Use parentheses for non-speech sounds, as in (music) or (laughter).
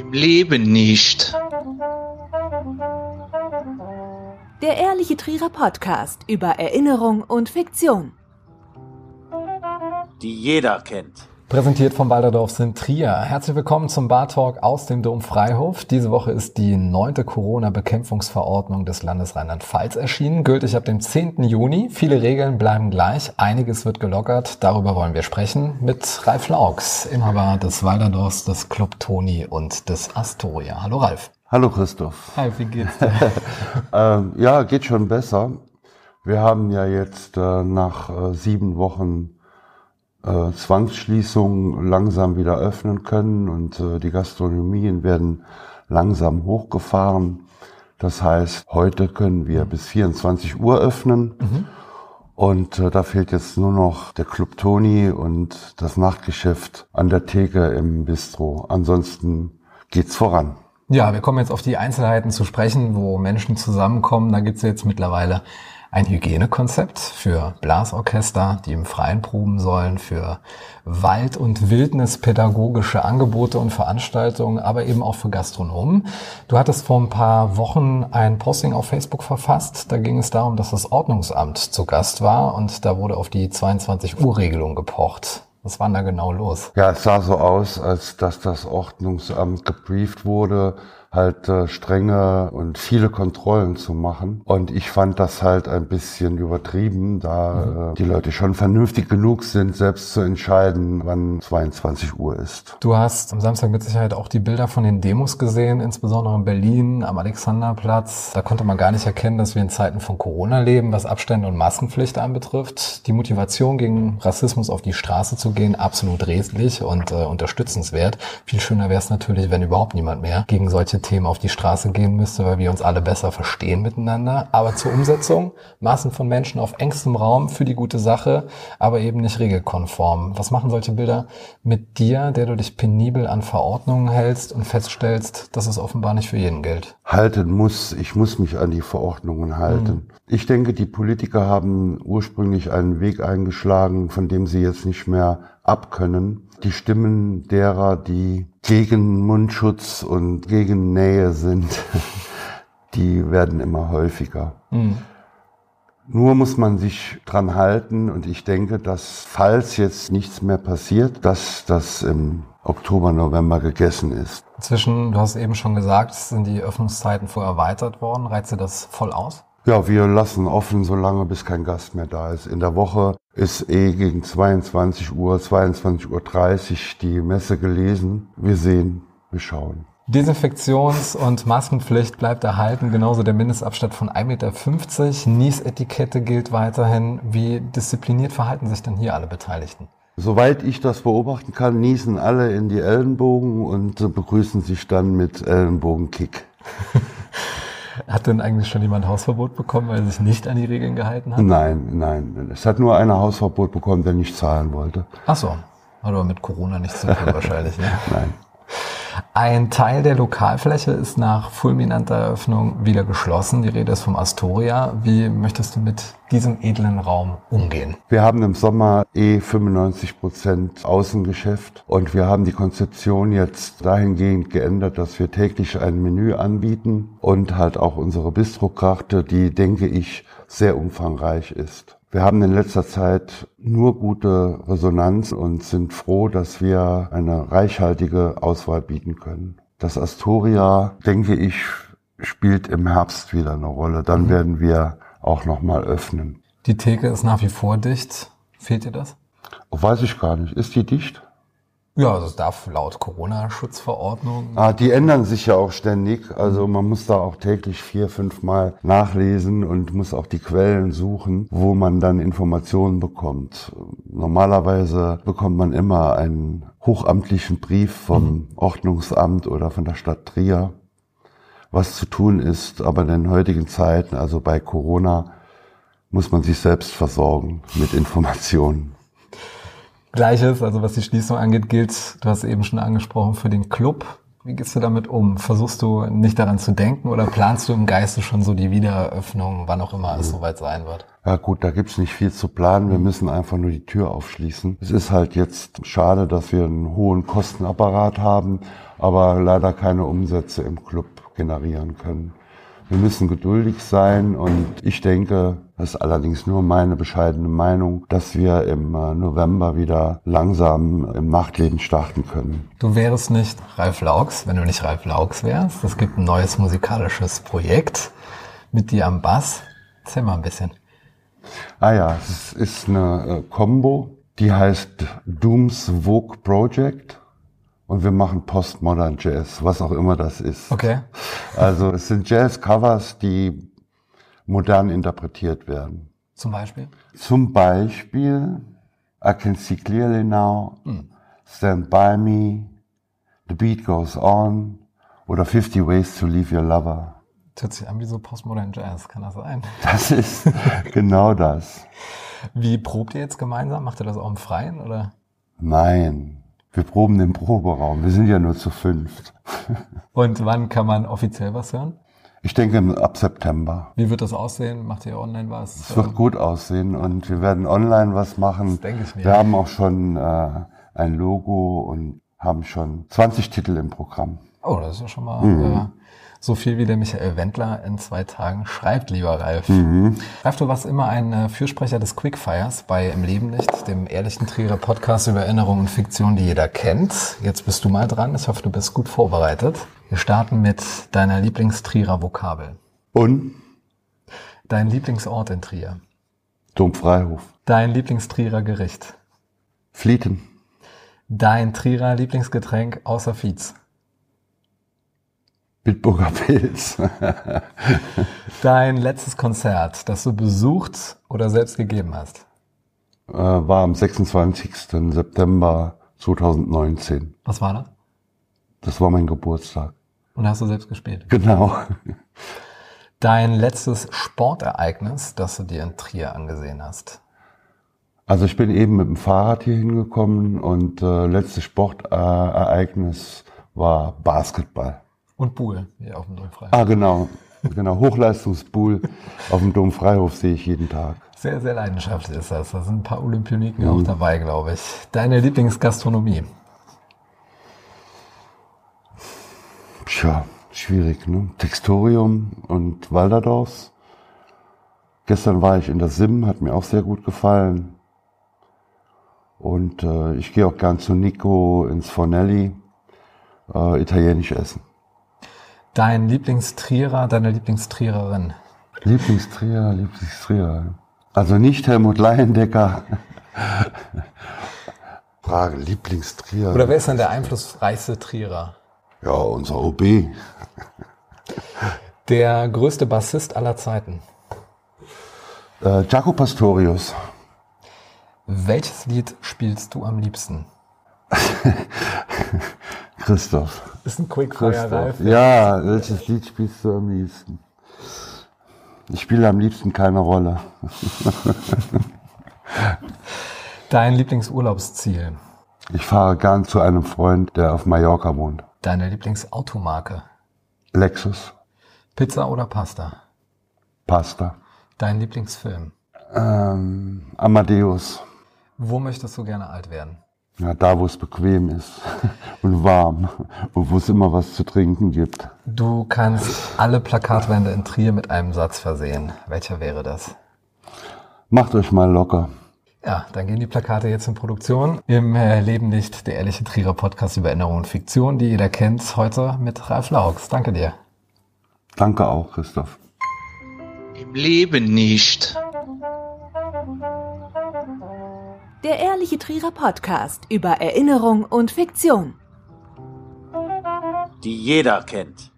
Im Leben nicht. Der Ehrliche Trierer Podcast über Erinnerung und Fiktion. Die jeder kennt. Präsentiert vom Walderdorf sind Trier. Herzlich willkommen zum Bar Talk aus dem Dom Freihof. Diese Woche ist die neunte Corona-Bekämpfungsverordnung des Landes Rheinland-Pfalz erschienen, gültig ab dem 10. Juni. Viele Regeln bleiben gleich, einiges wird gelockert. Darüber wollen wir sprechen mit Ralf Laux, Inhaber des Walderdorfs, des Club Toni und des Astoria. Hallo Ralf. Hallo Christoph. Hi, wie geht's (laughs) dir? ähm, ja, geht schon besser. Wir haben ja jetzt äh, nach äh, sieben Wochen äh, Zwangsschließungen langsam wieder öffnen können und äh, die Gastronomien werden langsam hochgefahren. Das heißt, heute können wir bis 24 Uhr öffnen. Mhm. Und äh, da fehlt jetzt nur noch der Club Toni und das Nachtgeschäft an der Theke im Bistro. Ansonsten geht's voran. Ja, wir kommen jetzt auf die Einzelheiten zu sprechen, wo Menschen zusammenkommen. Da gibt's jetzt mittlerweile ein Hygienekonzept für Blasorchester, die im Freien proben sollen, für Wald- und Wildnispädagogische Angebote und Veranstaltungen, aber eben auch für Gastronomen. Du hattest vor ein paar Wochen ein Posting auf Facebook verfasst. Da ging es darum, dass das Ordnungsamt zu Gast war und da wurde auf die 22 Uhr Regelung gepocht. Was war denn da genau los? Ja, es sah so aus, als dass das Ordnungsamt gebrieft wurde halt äh, strenge und viele Kontrollen zu machen. Und ich fand das halt ein bisschen übertrieben, da mhm. äh, die Leute schon vernünftig genug sind, selbst zu entscheiden, wann 22 Uhr ist. Du hast am Samstag mit Sicherheit auch die Bilder von den Demos gesehen, insbesondere in Berlin am Alexanderplatz. Da konnte man gar nicht erkennen, dass wir in Zeiten von Corona leben, was Abstände und Maskenpflicht anbetrifft. Die Motivation gegen Rassismus auf die Straße zu gehen, absolut redlich und äh, unterstützenswert. Viel schöner wäre es natürlich, wenn überhaupt niemand mehr gegen solche Themen auf die Straße gehen müsste, weil wir uns alle besser verstehen miteinander. Aber zur Umsetzung, Massen von Menschen auf engstem Raum für die gute Sache, aber eben nicht regelkonform. Was machen solche Bilder mit dir, der du dich penibel an Verordnungen hältst und feststellst, dass es offenbar nicht für jeden gilt? Halten muss. Ich muss mich an die Verordnungen halten. Mhm. Ich denke, die Politiker haben ursprünglich einen Weg eingeschlagen, von dem sie jetzt nicht mehr abkönnen. Die Stimmen derer, die gegen Mundschutz und gegen Nähe sind, (laughs) die werden immer häufiger. Mhm. Nur muss man sich dran halten und ich denke, dass falls jetzt nichts mehr passiert, dass das im Oktober, November gegessen ist. Inzwischen, du hast eben schon gesagt, sind die Öffnungszeiten vorher erweitert worden. Reizt dir das voll aus? Ja, wir lassen offen, solange bis kein Gast mehr da ist. In der Woche ist eh gegen 22 Uhr, 22.30 Uhr die Messe gelesen. Wir sehen, wir schauen. Desinfektions- und Maskenpflicht bleibt erhalten, genauso der Mindestabstand von 1,50 Meter. Niesetikette gilt weiterhin. Wie diszipliniert verhalten sich denn hier alle Beteiligten? Soweit ich das beobachten kann, niesen alle in die Ellenbogen und begrüßen sich dann mit Ellenbogenkick. (laughs) Hat denn eigentlich schon jemand Hausverbot bekommen, weil er sich nicht an die Regeln gehalten hat? Nein, nein. Es hat nur einer Hausverbot bekommen, der nicht zahlen wollte. Ach so. Hat aber mit Corona nichts zu tun wahrscheinlich, ne? Nein. Ein Teil der Lokalfläche ist nach fulminanter Eröffnung wieder geschlossen. Die Rede ist vom Astoria. Wie möchtest du mit diesem edlen Raum umgehen? Wir haben im Sommer eh 95 Prozent Außengeschäft und wir haben die Konzeption jetzt dahingehend geändert, dass wir täglich ein Menü anbieten und halt auch unsere Bistrokarte, die, denke ich, sehr umfangreich ist. Wir haben in letzter Zeit nur gute Resonanz und sind froh, dass wir eine reichhaltige Auswahl bieten können. Das Astoria, denke ich, spielt im Herbst wieder eine Rolle. Dann mhm. werden wir auch nochmal öffnen. Die Theke ist nach wie vor dicht. Fehlt dir das? Oh, weiß ich gar nicht. Ist die dicht? Ja, das darf laut Corona-Schutzverordnung. Ah, die ändern sich ja auch ständig. Also man muss da auch täglich vier, fünf Mal nachlesen und muss auch die Quellen suchen, wo man dann Informationen bekommt. Normalerweise bekommt man immer einen hochamtlichen Brief vom mhm. Ordnungsamt oder von der Stadt Trier, was zu tun ist. Aber in den heutigen Zeiten, also bei Corona, muss man sich selbst versorgen mit Informationen. Gleiches, also was die Schließung angeht, gilt, du hast eben schon angesprochen, für den Club. Wie gehst du damit um? Versuchst du nicht daran zu denken oder planst du im Geiste schon so die Wiedereröffnung, wann auch immer es soweit sein wird? Ja gut, da gibt's nicht viel zu planen. Wir müssen einfach nur die Tür aufschließen. Es ist halt jetzt schade, dass wir einen hohen Kostenapparat haben, aber leider keine Umsätze im Club generieren können. Wir müssen geduldig sein und ich denke, das ist allerdings nur meine bescheidene Meinung, dass wir im äh, November wieder langsam im Nachtleben starten können. Du wärst nicht Ralf Laux, wenn du nicht Ralf Laux wärst. Es gibt ein neues musikalisches Projekt mit dir am Bass. Erzähl mal ein bisschen. Ah ja, es ist eine äh, Combo, die heißt Dooms Vogue Project und wir machen Postmodern Jazz, was auch immer das ist. Okay. Also es sind Jazz-Covers, die modern interpretiert werden. Zum Beispiel? Zum Beispiel I Can See Clearly Now, Stand By Me, The Beat Goes On oder 50 Ways to Leave Your Lover. Hört sich an wie so Postmodern Jazz, kann das sein? (laughs) Das ist genau das. Wie probt ihr jetzt gemeinsam? Macht ihr das auch im Freien oder? Nein, wir proben den Proberaum. Wir sind ja nur zu fünft. Und wann kann man offiziell was hören? Ich denke ab September. Wie wird das aussehen? Macht ihr online was? Es wird gut aussehen und wir werden online was machen. Das denke ich mir. Wir haben auch schon äh, ein Logo und haben schon 20 Titel im Programm. Oh, das ist ja schon mal äh, so viel, wie der Michael Wendler in zwei Tagen schreibt, lieber Ralf. Ralf, du warst immer ein äh, Fürsprecher des Quickfires bei Im Leben nicht, dem ehrlichen Trierer Podcast über Erinnerung und Fiktion, die jeder kennt. Jetzt bist du mal dran. Ich hoffe, du bist gut vorbereitet. Wir starten mit deiner Lieblingstrierer Vokabel. Und Dein Lieblingsort in Trier. Domfreihof. Dein Lieblingstrierer Gericht. Flieten. Dein Trierer Lieblingsgetränk außer Fietz. Bitburger Pilz. (laughs) Dein letztes Konzert, das du besucht oder selbst gegeben hast. äh, war am 26. September 2019. Was war das? Das war mein Geburtstag. Und hast du selbst gespielt? Genau. Dein letztes Sportereignis, das du dir in Trier angesehen hast. Also ich bin eben mit dem Fahrrad hier hingekommen und äh, letztes Sportereignis war Basketball. Und Buhl, auf dem Domfrei. Ah, genau. Genau, Hochleistungspool auf dem Domfreihof sehe ich jeden Tag. Sehr, sehr leidenschaftlich ist das. Da sind ein paar Olympioniken auch dabei, glaube ich. Deine Lieblingsgastronomie. Tja, schwierig, ne? Textorium und Walderdorfs. Gestern war ich in der Sim, hat mir auch sehr gut gefallen. Und äh, ich gehe auch gern zu Nico ins Fornelli, äh, italienisch essen. Dein Lieblingstrierer, deine Lieblingstriererin. Lieblingstrier, Lieblingstrier. Also nicht Helmut Laiendecker. (laughs) Frage, Lieblingstrier. Oder wer ist denn der einflussreichste Trierer? ja, unser OB. Der größte Bassist aller Zeiten. Äh, Jaco Pastorius. Welches Lied spielst du am liebsten? (laughs) Christoph. Ist ein Quickfire Ralf. Christoph. Ja, welches Lied spielst du am liebsten? Ich spiele am liebsten keine Rolle. (laughs) Dein Lieblingsurlaubsziel. Ich fahre gern zu einem Freund, der auf Mallorca wohnt. Deine Lieblingsautomarke. Lexus, Pizza oder Pasta? Pasta, Dein Lieblingsfilm. ähm, Amadeus. Wo möchtest du gerne alt werden? Ja, da, wo es bequem ist (laughs) und warm und wo es immer was zu trinken gibt. Du kannst alle Plakatwände in Trier mit einem Satz versehen. Welcher wäre das? Macht euch mal locker. Ja, dann gehen die Plakate jetzt in Produktion. Im äh, Leben nicht der ehrliche Trierer Podcast über Erinnerung und Fiktion, die jeder kennt, heute mit Ralf Laux. Danke dir. Danke auch, Christoph. Im Leben nicht. Der Ehrliche Trierer Podcast über Erinnerung und Fiktion. die jeder kennt.